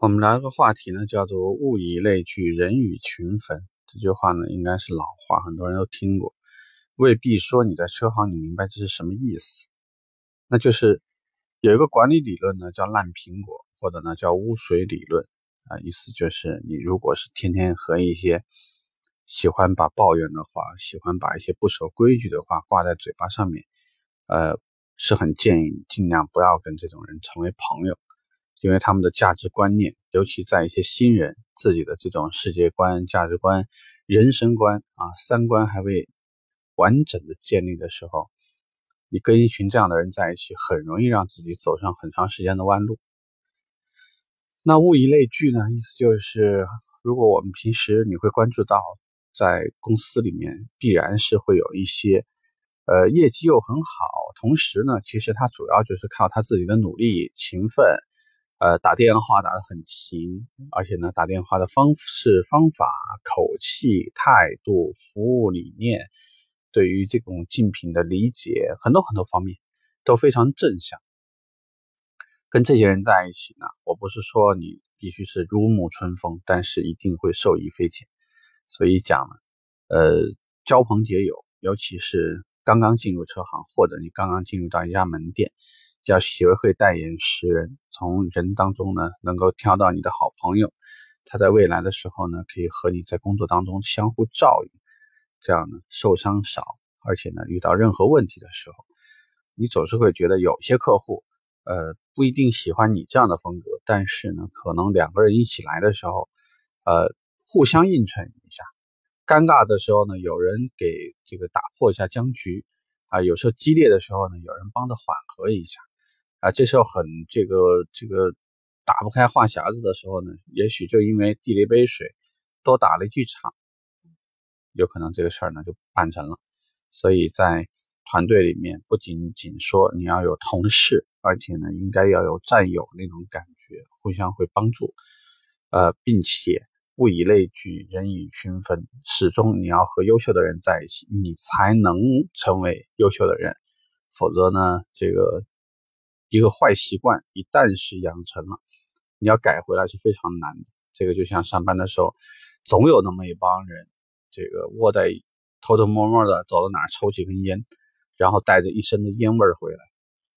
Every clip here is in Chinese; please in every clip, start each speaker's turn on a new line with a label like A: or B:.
A: 我们聊一个话题呢，叫做“物以类聚，人以群分”。这句话呢，应该是老话，很多人都听过，未必说你在车行你明白这是什么意思。那就是有一个管理理论呢，叫“烂苹果”，或者呢叫“污水理论”啊，意思就是你如果是天天和一些喜欢把抱怨的话，喜欢把一些不守规矩的话挂在嘴巴上面，呃，是很建议尽量不要跟这种人成为朋友。因为他们的价值观念，尤其在一些新人自己的这种世界观、价值观、人生观啊，三观还未完整的建立的时候，你跟一群这样的人在一起，很容易让自己走上很长时间的弯路。那物以类聚呢？意思就是，如果我们平时你会关注到，在公司里面必然是会有一些，呃，业绩又很好，同时呢，其实他主要就是靠他自己的努力、勤奋。呃，打电话打得很勤，而且呢，打电话的方式、方法、口气、态度、服务理念，对于这种竞品的理解，很多很多方面都非常正向。跟这些人在一起呢，我不是说你必须是如沐春风，但是一定会受益匪浅。所以讲呢，呃，交朋结友，尤其是刚刚进入车行，或者你刚刚进入到一家门店。要学会待人识人，从人当中呢，能够挑到你的好朋友，他在未来的时候呢，可以和你在工作当中相互照应，这样呢，受伤少，而且呢，遇到任何问题的时候，你总是会觉得有些客户，呃，不一定喜欢你这样的风格，但是呢，可能两个人一起来的时候，呃，互相映衬一下，尴尬的时候呢，有人给这个打破一下僵局，啊，有时候激烈的时候呢，有人帮着缓和一下。啊，这时候很这个这个打不开话匣子的时候呢，也许就因为递了一杯水，多打了一句场，有可能这个事儿呢就办成了。所以在团队里面，不仅仅说你要有同事，而且呢应该要有战友那种感觉，互相会帮助。呃，并且物以类聚，人以群分，始终你要和优秀的人在一起，你才能成为优秀的人。否则呢，这个。一个坏习惯一旦是养成了，你要改回来是非常难的。这个就像上班的时候，总有那么一帮人，这个窝在偷偷摸摸的走到哪儿抽几根烟，然后带着一身的烟味回来。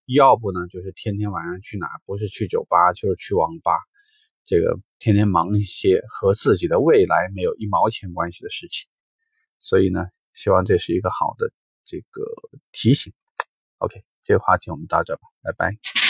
A: 要不呢，就是天天晚上去哪，不是去酒吧就是去网吧，这个天天忙一些和自己的未来没有一毛钱关系的事情。所以呢，希望这是一个好的这个提醒。OK。这个话题我们到这吧，拜拜。